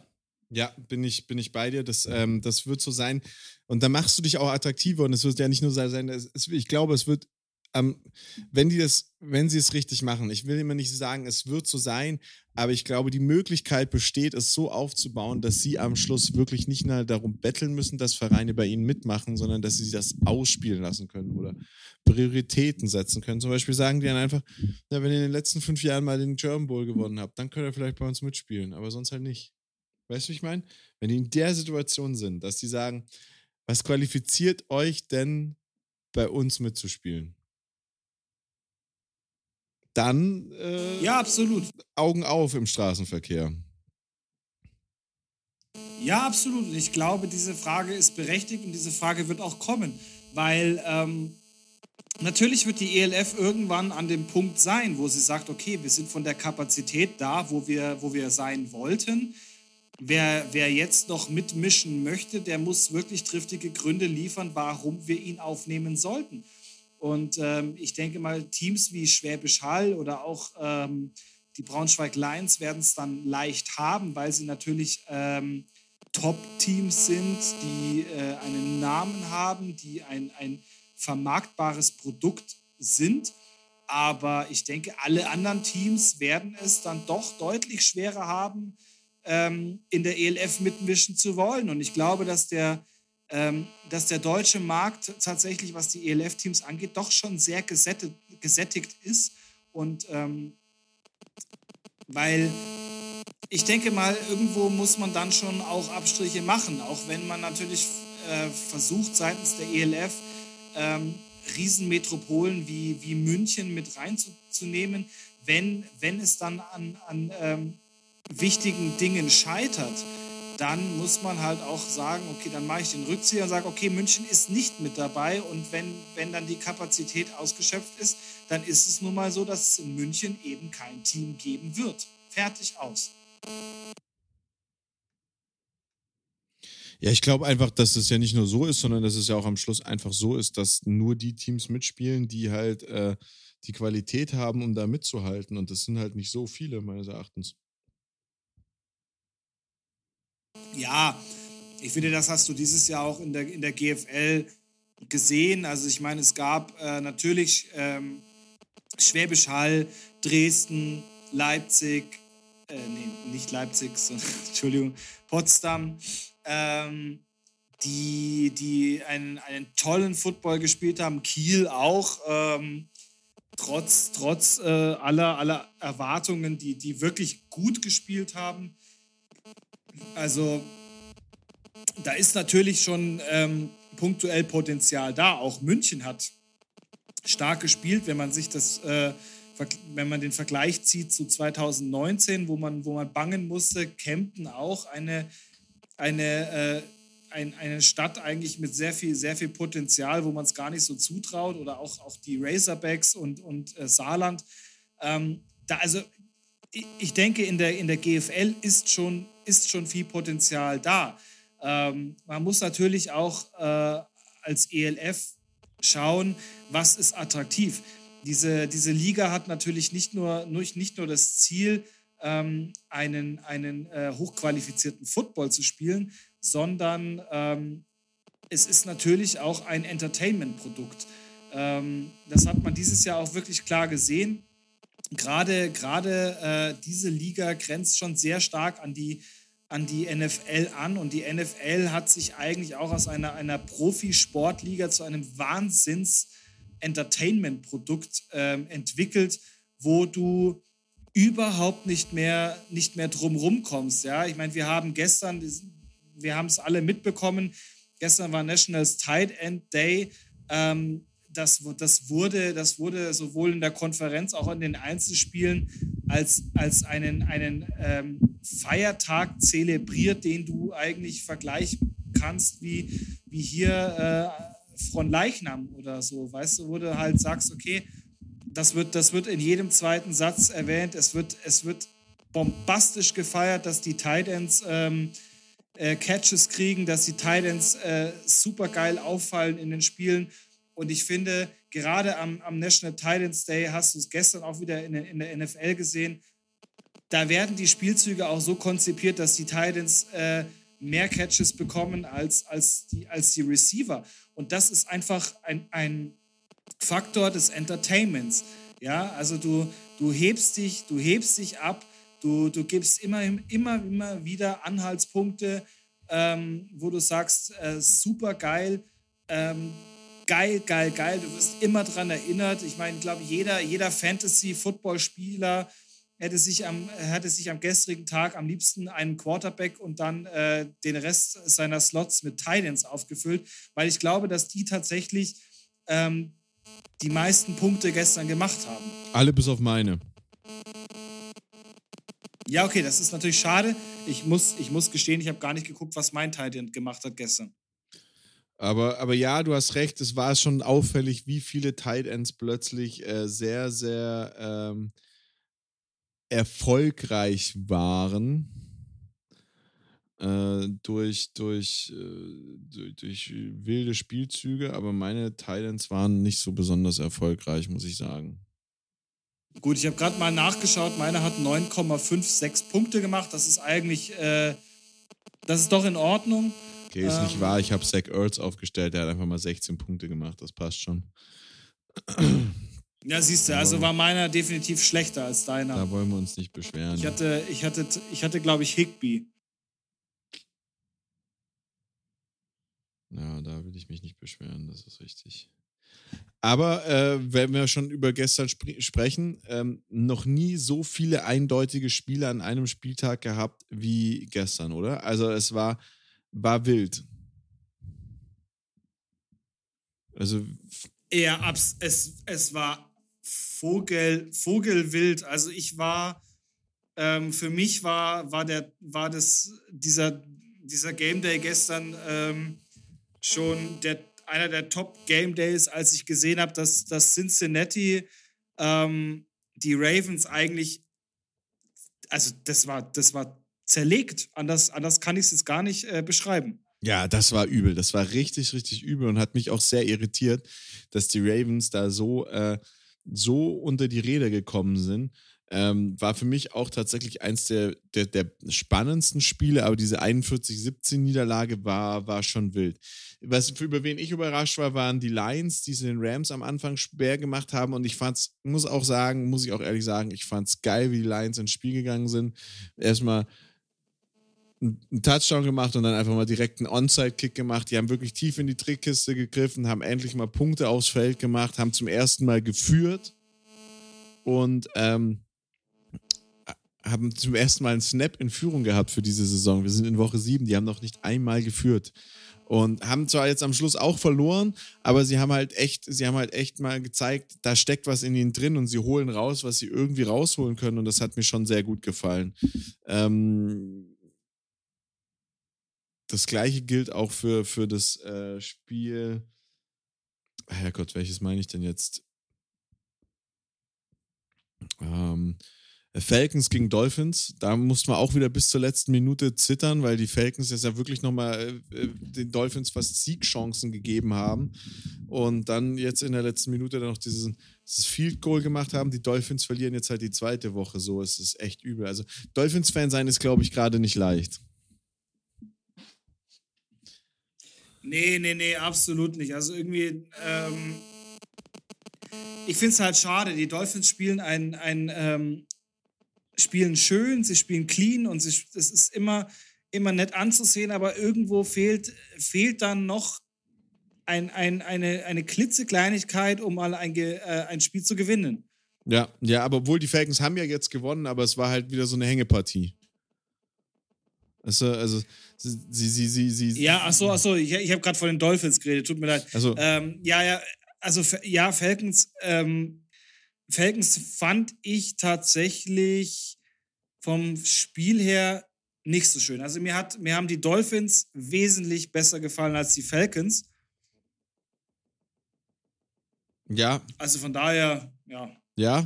Speaker 1: ja, bin ich, bin ich bei dir. Das, ähm, das wird so sein. Und da machst du dich auch attraktiver. Und es wird ja nicht nur sein, es, es, ich glaube, es wird, ähm, wenn die das, wenn sie es richtig machen, ich will immer nicht sagen, es wird so sein, aber ich glaube, die Möglichkeit besteht, es so aufzubauen, dass sie am Schluss wirklich nicht nur darum betteln müssen, dass Vereine bei ihnen mitmachen, sondern dass sie das ausspielen lassen können oder Prioritäten setzen können. Zum Beispiel sagen die dann einfach, na, wenn ihr in den letzten fünf Jahren mal den German Bowl gewonnen habt, dann könnt ihr vielleicht bei uns mitspielen, aber sonst halt nicht. Weißt du, wie ich meine? Wenn die in der Situation sind, dass die sagen, was qualifiziert euch denn bei uns mitzuspielen? Dann äh,
Speaker 2: ja, absolut.
Speaker 1: Augen auf im Straßenverkehr.
Speaker 2: Ja, absolut. Ich glaube, diese Frage ist berechtigt und diese Frage wird auch kommen, weil ähm, natürlich wird die ELF irgendwann an dem Punkt sein, wo sie sagt, okay, wir sind von der Kapazität da, wo wir, wo wir sein wollten. Wer, wer jetzt noch mitmischen möchte, der muss wirklich triftige Gründe liefern, warum wir ihn aufnehmen sollten. Und ähm, ich denke mal, Teams wie Schwäbisch Hall oder auch ähm, die Braunschweig Lions werden es dann leicht haben, weil sie natürlich ähm, Top-Teams sind, die äh, einen Namen haben, die ein, ein vermarktbares Produkt sind. Aber ich denke, alle anderen Teams werden es dann doch deutlich schwerer haben, ähm, in der ELF mitmischen zu wollen. Und ich glaube, dass der, ähm, dass der deutsche Markt tatsächlich, was die ELF-Teams angeht, doch schon sehr gesättigt, gesättigt ist. Und ähm, weil ich denke mal, irgendwo muss man dann schon auch Abstriche machen, auch wenn man natürlich äh, versucht, seitens der ELF ähm, Riesenmetropolen wie, wie München mit reinzunehmen. Wenn, wenn es dann an, an ähm, wichtigen Dingen scheitert, dann muss man halt auch sagen, okay, dann mache ich den Rückzieher und sage, okay, München ist nicht mit dabei und wenn, wenn dann die Kapazität ausgeschöpft ist, dann ist es nun mal so, dass es in München eben kein Team geben wird. Fertig aus.
Speaker 1: Ja, ich glaube einfach, dass es ja nicht nur so ist, sondern dass es ja auch am Schluss einfach so ist, dass nur die Teams mitspielen, die halt äh, die Qualität haben, um da mitzuhalten. Und das sind halt nicht so viele, meines Erachtens.
Speaker 2: Ja, ich finde, das hast du dieses Jahr auch in der, in der GFL gesehen. Also ich meine, es gab äh, natürlich ähm, Schwäbisch Hall, Dresden, Leipzig, äh, nee, nicht Leipzig, sondern, Entschuldigung, Potsdam, ähm, die, die einen, einen tollen Football gespielt haben, Kiel auch, ähm, trotz, trotz äh, aller, aller Erwartungen, die, die wirklich gut gespielt haben. Also da ist natürlich schon ähm, punktuell Potenzial da. Auch München hat stark gespielt, wenn man sich das, äh, wenn man den Vergleich zieht zu 2019, wo man, wo man bangen musste, Kempten auch eine eine, äh, ein, eine Stadt eigentlich mit sehr viel, sehr viel Potenzial, wo man es gar nicht so zutraut oder auch, auch die Razorbacks und, und äh, Saarland. Ähm, da, also ich, denke, in der, in der GFL ist schon, ist schon viel Potenzial da. Ähm, man muss natürlich auch äh, als ELF schauen, was ist attraktiv. Diese, diese Liga hat natürlich nicht nur, nicht nur das Ziel, ähm, einen, einen äh, hochqualifizierten Football zu spielen, sondern ähm, es ist natürlich auch ein Entertainment-Produkt. Ähm, das hat man dieses Jahr auch wirklich klar gesehen. Gerade, gerade äh, diese Liga grenzt schon sehr stark an die, an die NFL an und die NFL hat sich eigentlich auch aus einer, einer Profisportliga zu einem Wahnsinns-Entertainment-Produkt äh, entwickelt, wo du überhaupt nicht mehr, nicht mehr drumrum kommst. Ja? Ich meine, wir haben gestern, wir haben es alle mitbekommen, gestern war Nationals Tight End Day. Ähm, das, das, wurde, das wurde sowohl in der Konferenz, auch in den Einzelspielen als, als einen, einen ähm, Feiertag zelebriert, den du eigentlich vergleichen kannst wie, wie hier äh, von Leichnam oder so. Weißt du, wo du halt sagst, okay, das wird, das wird in jedem zweiten Satz erwähnt. Es wird, es wird bombastisch gefeiert, dass die Titans ähm, äh, Catches kriegen, dass die Titans äh, super geil auffallen in den Spielen. Und ich finde, gerade am, am National Titans Day hast du es gestern auch wieder in, in der NFL gesehen. Da werden die Spielzüge auch so konzipiert, dass die Titans äh, mehr Catches bekommen als, als, die, als die Receiver. Und das ist einfach ein, ein, Faktor des Entertainments. Ja, also du, du hebst dich, du hebst dich ab, du, du gibst immer, immer, immer wieder Anhaltspunkte, ähm, wo du sagst, äh, super geil, ähm, geil, geil, geil. Du wirst immer daran erinnert. Ich meine, ich glaube, jeder, jeder Fantasy-Football-Spieler hätte sich, am, hätte sich am gestrigen Tag am liebsten einen Quarterback und dann äh, den Rest seiner Slots mit Titans aufgefüllt, weil ich glaube, dass die tatsächlich ähm, die meisten Punkte gestern gemacht haben.
Speaker 1: Alle bis auf meine.
Speaker 2: Ja, okay, das ist natürlich schade. Ich muss, ich muss gestehen, ich habe gar nicht geguckt, was mein Titan gemacht hat gestern.
Speaker 1: Aber, aber ja, du hast recht, es war schon auffällig, wie viele Tight Ends plötzlich äh, sehr, sehr ähm, erfolgreich waren. Äh, durch, durch, äh, durch, durch, wilde Spielzüge, aber meine Titans waren nicht so besonders erfolgreich, muss ich sagen.
Speaker 2: Gut, ich habe gerade mal nachgeschaut, meine hat 9,56 Punkte gemacht. Das ist eigentlich, äh, das ist doch in Ordnung.
Speaker 1: Okay, ist ähm, nicht wahr. Ich habe Zach Ertz aufgestellt. Der hat einfach mal 16 Punkte gemacht. Das passt schon.
Speaker 2: Ja, siehst du, also war meiner definitiv schlechter als deiner.
Speaker 1: Da wollen wir uns nicht beschweren.
Speaker 2: Ich hatte, ich hatte, ich hatte, glaube ich, Higby.
Speaker 1: Ja, da will ich mich nicht beschweren, das ist richtig. Aber äh, wenn wir schon über gestern sp sprechen, ähm, noch nie so viele eindeutige Spiele an einem Spieltag gehabt wie gestern, oder? Also es war war wild. Also.
Speaker 2: Ja, abs es, es war Vogel, Vogelwild. Also ich war, ähm, für mich war, war, der, war das, dieser, dieser Game Day gestern ähm, schon der, einer der Top Game Days, als ich gesehen habe, dass, dass Cincinnati ähm, die Ravens eigentlich, also das war, das war zerlegt. Anders, anders kann ich es jetzt gar nicht äh, beschreiben.
Speaker 1: Ja, das war übel. Das war richtig, richtig übel und hat mich auch sehr irritiert, dass die Ravens da so, äh, so unter die Räder gekommen sind. Ähm, war für mich auch tatsächlich eins der, der, der spannendsten Spiele, aber diese 41-17-Niederlage war, war schon wild. Was für über wen ich überrascht war, waren die Lions, die sie den Rams am Anfang schwer gemacht haben. Und ich fand's, muss auch sagen, muss ich auch ehrlich sagen, ich fand's geil, wie die Lions ins Spiel gegangen sind. Erstmal einen Touchdown gemacht und dann einfach mal direkt einen Onside-Kick gemacht. Die haben wirklich tief in die Trickkiste gegriffen, haben endlich mal Punkte aufs Feld gemacht, haben zum ersten Mal geführt und ähm, haben zum ersten Mal einen Snap in Führung gehabt für diese Saison. Wir sind in Woche 7, die haben noch nicht einmal geführt. Und haben zwar jetzt am Schluss auch verloren, aber sie haben halt echt, sie haben halt echt mal gezeigt, da steckt was in ihnen drin und sie holen raus, was sie irgendwie rausholen können. Und das hat mir schon sehr gut gefallen. Ähm, das gleiche gilt auch für, für das äh, Spiel. Herrgott, welches meine ich denn jetzt? Ähm, Falcons gegen Dolphins, da mussten wir auch wieder bis zur letzten Minute zittern, weil die Falcons jetzt ja wirklich nochmal äh, äh, den Dolphins fast Siegchancen gegeben haben und dann jetzt in der letzten Minute dann noch dieses, dieses Field Goal gemacht haben. Die Dolphins verlieren jetzt halt die zweite Woche, so ist es echt übel. Also Dolphins-Fan sein ist, glaube ich, gerade nicht leicht.
Speaker 2: Nee, nee, nee, absolut nicht. Also irgendwie, ähm, ich finde es halt schade. Die Dolphins spielen ein, ein ähm, spielen schön, sie spielen clean und es ist immer, immer nett anzusehen, aber irgendwo fehlt, fehlt dann noch ein, ein, eine, eine klitzekleinigkeit, um mal ein, äh, ein Spiel zu gewinnen.
Speaker 1: Ja, ja, aber obwohl die Falcons haben ja jetzt gewonnen, aber es war halt wieder so eine Hängepartie. Also, also sie, sie, sie, sie.
Speaker 2: Ja, ach so, ach so. Ich, ich habe gerade von den Dolphins geredet. Tut mir leid.
Speaker 1: Also,
Speaker 2: ähm, ja, ja. Also ja, Falcons. Ähm, Falcons fand ich tatsächlich vom Spiel her nicht so schön. Also mir hat mir haben die Dolphins wesentlich besser gefallen als die Falcons.
Speaker 1: Ja.
Speaker 2: Also von daher, ja.
Speaker 1: Ja,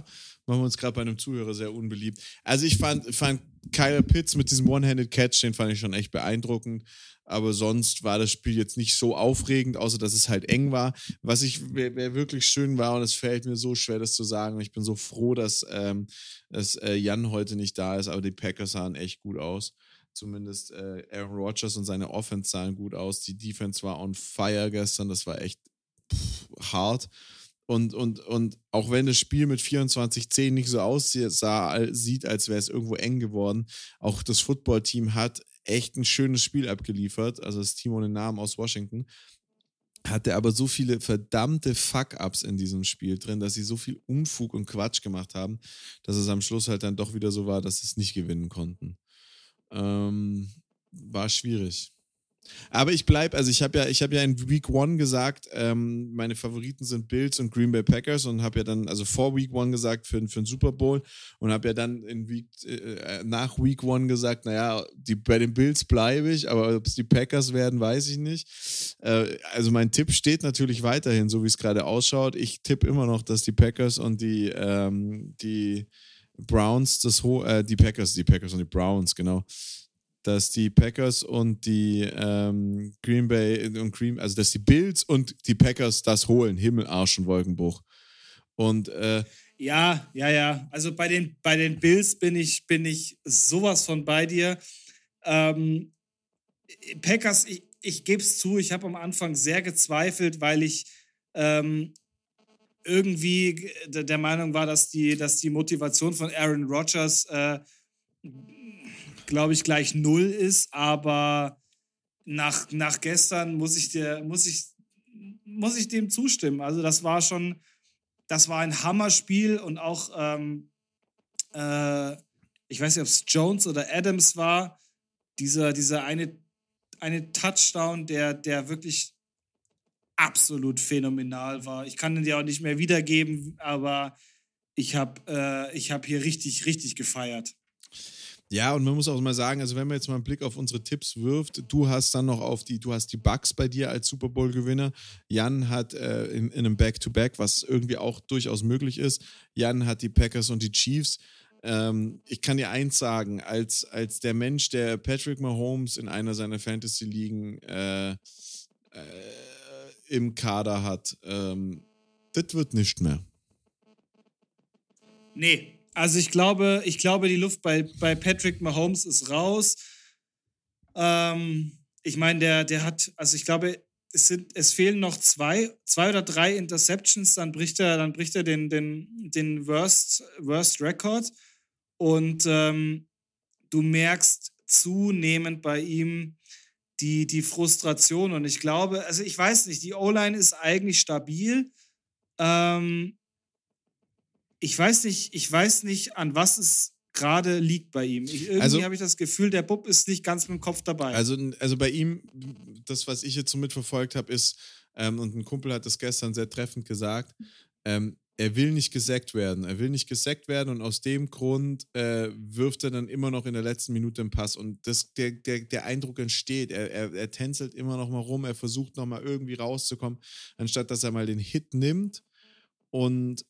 Speaker 1: machen wir uns gerade bei einem Zuhörer sehr unbeliebt. Also ich fand, fand Kyle Pitts mit diesem One-Handed Catch, den fand ich schon echt beeindruckend. Aber sonst war das Spiel jetzt nicht so aufregend, außer dass es halt eng war. Was ich wer wirklich schön war, und es fällt mir so schwer, das zu sagen. Ich bin so froh, dass, ähm, dass äh, Jan heute nicht da ist, aber die Packers sahen echt gut aus. Zumindest äh, Aaron Rodgers und seine Offense sahen gut aus. Die Defense war on fire gestern. Das war echt pff, hart. Und, und, und auch wenn das Spiel mit 24-10 nicht so aussieht, sieht, als wäre es irgendwo eng geworden, auch das Footballteam hat echt ein schönes Spiel abgeliefert. Also das Team ohne Namen aus Washington hatte aber so viele verdammte Fuck-Ups in diesem Spiel drin, dass sie so viel Unfug und Quatsch gemacht haben, dass es am Schluss halt dann doch wieder so war, dass sie es nicht gewinnen konnten. Ähm, war schwierig. Aber ich bleibe, also ich habe ja, ich ja in Week One gesagt, ähm, meine Favoriten sind Bills und Green Bay Packers und habe ja dann, also vor Week One gesagt für, für den Super Bowl und habe ja dann in Week, äh, nach Week One gesagt, naja, die, bei den Bills bleibe ich, aber ob es die Packers werden, weiß ich nicht. Äh, also mein Tipp steht natürlich weiterhin, so wie es gerade ausschaut. Ich tippe immer noch, dass die Packers und die, ähm, die Browns das ho äh, die Packers, die Packers und die Browns, genau, dass die Packers und die ähm, Green Bay und Green, also dass die Bills und die Packers das holen, Himmel, Arsch und Wolkenbruch. Und äh,
Speaker 2: ja, ja, ja. Also bei den, bei den Bills bin ich, bin ich sowas von bei dir. Ähm, Packers, ich, ich gebe es zu, ich habe am Anfang sehr gezweifelt, weil ich ähm, irgendwie der Meinung war, dass die, dass die Motivation von Aaron Rodgers äh, glaube ich, gleich null ist, aber nach, nach gestern muss ich dir, muss ich, muss ich dem zustimmen. Also das war schon, das war ein Hammerspiel und auch, ähm, äh, ich weiß nicht, ob es Jones oder Adams war, dieser, dieser eine, eine Touchdown, der, der wirklich absolut phänomenal war. Ich kann den dir auch nicht mehr wiedergeben, aber ich habe äh, hab hier richtig, richtig gefeiert.
Speaker 1: Ja, und man muss auch mal sagen, also wenn man jetzt mal einen Blick auf unsere Tipps wirft, du hast dann noch auf die, du hast die Bucks bei dir als Super Bowl-Gewinner. Jan hat äh, in, in, einem Back-to-Back, -Back, was irgendwie auch durchaus möglich ist. Jan hat die Packers und die Chiefs. Ähm, ich kann dir eins sagen, als, als der Mensch, der Patrick Mahomes in einer seiner Fantasy-Ligen äh, äh, im Kader hat, ähm, das wird nicht mehr.
Speaker 2: Nee, also ich glaube, ich glaube, die Luft bei, bei Patrick Mahomes ist raus. Ähm, ich meine, der, der hat, also ich glaube, es, sind, es fehlen noch zwei, zwei oder drei Interceptions, dann bricht er, dann bricht er den, den, den Worst, Worst Record. Und ähm, du merkst zunehmend bei ihm die, die Frustration. Und ich glaube, also ich weiß nicht, die O-Line ist eigentlich stabil. Ähm, ich weiß nicht, ich weiß nicht, an was es gerade liegt bei ihm. Ich, irgendwie also, habe ich das Gefühl, der Bub ist nicht ganz mit dem Kopf dabei.
Speaker 1: Also, also bei ihm, das, was ich jetzt so mitverfolgt habe, ist, ähm, und ein Kumpel hat das gestern sehr treffend gesagt, ähm, er will nicht gesackt werden. Er will nicht gesackt werden und aus dem Grund äh, wirft er dann immer noch in der letzten Minute einen Pass. Und das, der, der, der Eindruck entsteht, er, er, er tänzelt immer noch mal rum, er versucht noch mal irgendwie rauszukommen, anstatt dass er mal den Hit nimmt und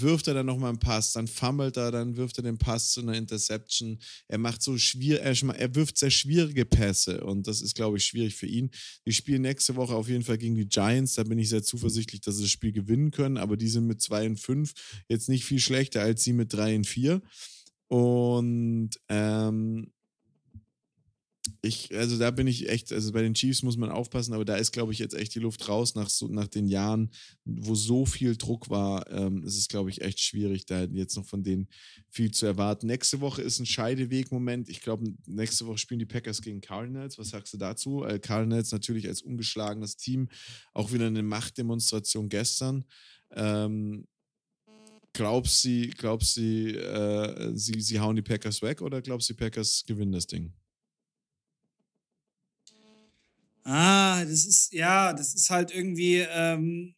Speaker 1: wirft er dann nochmal einen Pass, dann fummelt er, dann wirft er den Pass zu einer Interception. Er macht so schwierig, er, wirft sehr schwierige Pässe und das ist, glaube ich, schwierig für ihn. Die spielen nächste Woche auf jeden Fall gegen die Giants. Da bin ich sehr zuversichtlich, dass sie das Spiel gewinnen können, aber die sind mit 2 und 5 jetzt nicht viel schlechter als sie mit 3 und 4. Und ähm, ich, also da bin ich echt, also bei den Chiefs muss man aufpassen, aber da ist, glaube ich, jetzt echt die Luft raus nach, so, nach den Jahren, wo so viel Druck war. Ähm, ist es, glaube ich, echt schwierig, da jetzt noch von denen viel zu erwarten. Nächste Woche ist ein Scheidewegmoment. Ich glaube, nächste Woche spielen die Packers gegen Cardinals. Was sagst du dazu? Äh, Cardinals natürlich als ungeschlagenes Team, auch wieder eine Machtdemonstration gestern. Ähm, glaubst du, glaubst sie, äh, sie, sie hauen die Packers weg oder glaubst du, die Packers gewinnen das Ding?
Speaker 2: Ah, das ist, ja, das ist halt irgendwie, ähm,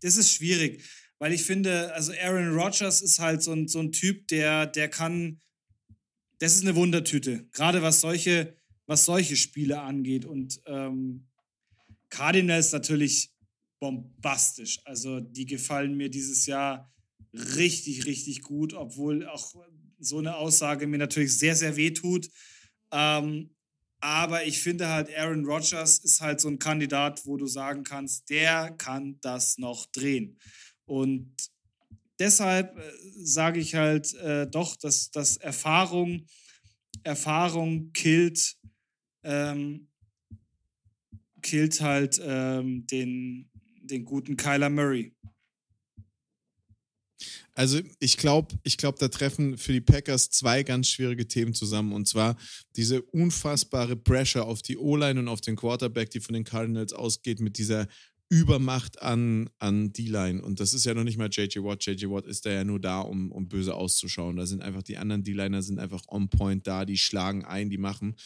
Speaker 2: das ist schwierig, weil ich finde, also Aaron Rodgers ist halt so ein, so ein Typ, der, der kann, das ist eine Wundertüte, gerade was solche, was solche Spiele angeht und ähm, Cardinals natürlich bombastisch, also die gefallen mir dieses Jahr richtig, richtig gut, obwohl auch so eine Aussage mir natürlich sehr, sehr weh tut. Ähm, aber ich finde halt, Aaron Rodgers ist halt so ein Kandidat, wo du sagen kannst, der kann das noch drehen. Und deshalb äh, sage ich halt äh, doch, dass, dass Erfahrung, Erfahrung killt, ähm, killt halt ähm, den, den guten Kyler Murray.
Speaker 1: Also ich glaube, ich glaube, da treffen für die Packers zwei ganz schwierige Themen zusammen. Und zwar diese unfassbare Pressure auf die O-Line und auf den Quarterback, die von den Cardinals ausgeht, mit dieser Übermacht an, an D-Line. Und das ist ja noch nicht mal JJ Watt. JJ Watt ist da ja nur da, um, um böse auszuschauen. Da sind einfach die anderen D-Liner sind einfach on point da, die schlagen ein, die machen.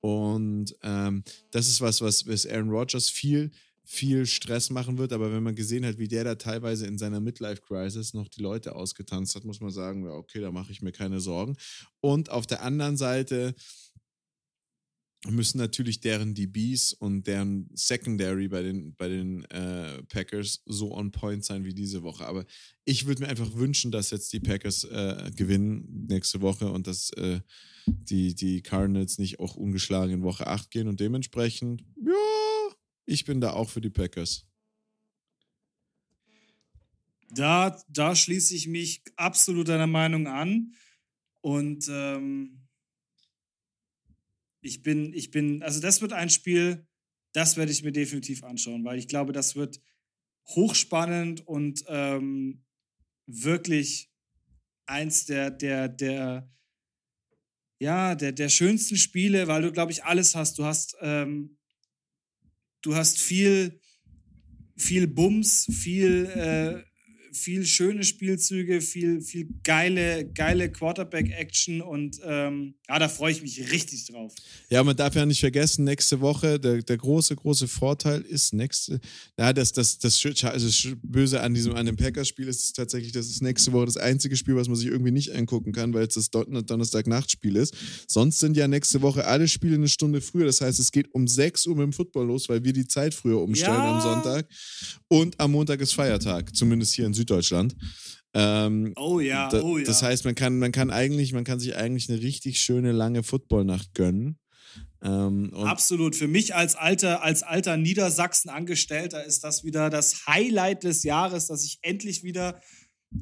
Speaker 1: Und ähm, das ist was, was, was Aaron Rodgers viel, viel Stress machen wird. Aber wenn man gesehen hat, wie der da teilweise in seiner Midlife-Crisis noch die Leute ausgetanzt hat, muss man sagen, ja, okay, da mache ich mir keine Sorgen. Und auf der anderen Seite müssen natürlich deren DBs und deren Secondary bei den, bei den äh, Packers so on point sein wie diese Woche. Aber ich würde mir einfach wünschen, dass jetzt die Packers äh, gewinnen nächste Woche und dass äh, die, die Cardinals nicht auch ungeschlagen in Woche 8 gehen und dementsprechend, ja, ich bin da auch für die Packers.
Speaker 2: Da, da schließe ich mich absolut deiner Meinung an. Und ähm, ich bin, ich bin, also das wird ein Spiel, das werde ich mir definitiv anschauen, weil ich glaube, das wird hochspannend und ähm, wirklich eins der, der, der, ja, der, der schönsten Spiele, weil du, glaube ich, alles hast. Du hast, ähm, du hast viel, viel Bums, viel, äh, viel schöne Spielzüge, viel, viel geile, geile Quarterback-Action und ähm, ja, da freue ich mich richtig drauf.
Speaker 1: Ja, man darf ja nicht vergessen, nächste Woche, der, der große, große Vorteil ist, nächste, ja, das, das, das, also das Böse an diesem, an dem Packers-Spiel ist tatsächlich, das ist nächste Woche das einzige Spiel, was man sich irgendwie nicht angucken kann, weil es das Donnerstag-Nachtspiel ist. Sonst sind ja nächste Woche alle Spiele eine Stunde früher. Das heißt, es geht um 6 Uhr mit dem Football los, weil wir die Zeit früher umstellen ja. am Sonntag. Und am Montag ist Feiertag, zumindest hier in Süddeutschland. Süddeutschland. Ähm,
Speaker 2: oh ja, oh ja.
Speaker 1: Das heißt, man kann, man kann eigentlich, man kann sich eigentlich eine richtig schöne lange Footballnacht gönnen. Ähm,
Speaker 2: Absolut. Für mich als alter, als alter Niedersachsen-Angestellter ist das wieder das Highlight des Jahres, dass ich endlich wieder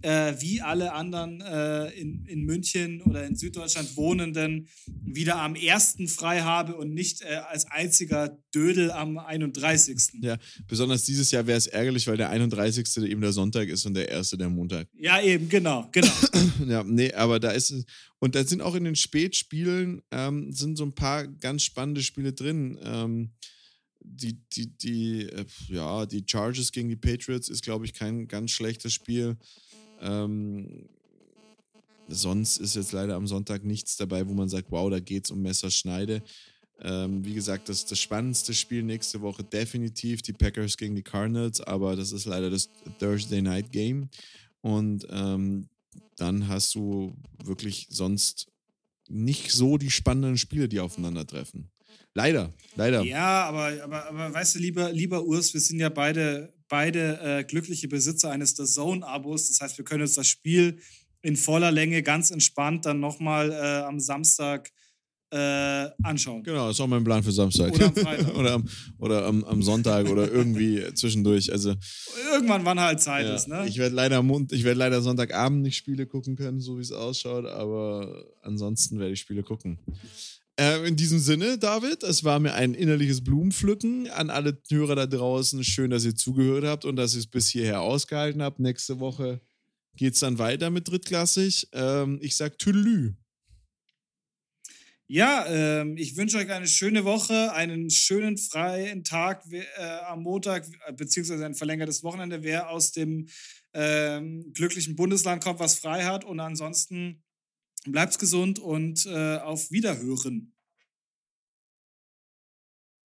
Speaker 2: äh, wie alle anderen äh, in, in München oder in Süddeutschland Wohnenden wieder am ersten frei habe und nicht äh, als einziger Dödel am 31.
Speaker 1: Ja, besonders dieses Jahr wäre es ärgerlich, weil der 31. eben der Sonntag ist und der erste der Montag.
Speaker 2: Ja, eben, genau, genau.
Speaker 1: ja, nee, aber da ist es. Und da sind auch in den Spätspielen ähm, sind so ein paar ganz spannende Spiele drin. Ähm, die, die, die, äh, ja, die Chargers gegen die Patriots ist, glaube ich, kein ganz schlechtes Spiel. Ähm, sonst ist jetzt leider am Sonntag nichts dabei, wo man sagt, wow, da geht es um Messerschneide. Ähm, wie gesagt, das, das spannendste Spiel nächste Woche definitiv die Packers gegen die Cardinals, aber das ist leider das Thursday Night Game. Und ähm, dann hast du wirklich sonst nicht so die spannenden Spiele, die aufeinandertreffen. Leider, leider.
Speaker 2: Ja, aber, aber, aber weißt du, lieber, lieber Urs, wir sind ja beide beide äh, glückliche Besitzer eines The Zone-Abos. Das heißt, wir können uns das Spiel in voller Länge ganz entspannt dann nochmal äh, am Samstag äh, anschauen.
Speaker 1: Genau, das ist auch mein Plan für Samstag. Oder am Freitag. oder am, oder am, am Sonntag oder irgendwie zwischendurch. Also,
Speaker 2: Irgendwann, wann halt Zeit ja, ist, ne?
Speaker 1: Ich werde leider, werd leider Sonntagabend nicht Spiele gucken können, so wie es ausschaut, aber ansonsten werde ich Spiele gucken. Äh, in diesem Sinne, David, es war mir ein innerliches Blumenpflücken. An alle Hörer da draußen, schön, dass ihr zugehört habt und dass ihr es bis hierher ausgehalten habt. Nächste Woche geht es dann weiter mit drittklassig. Ähm, ich sag Tüdelü.
Speaker 2: Ja, ähm, ich wünsche euch eine schöne Woche, einen schönen freien Tag äh, am Montag, äh, beziehungsweise ein verlängertes Wochenende, wer aus dem ähm, glücklichen Bundesland kommt, was frei hat. Und ansonsten Bleibt's gesund und äh, auf Wiederhören.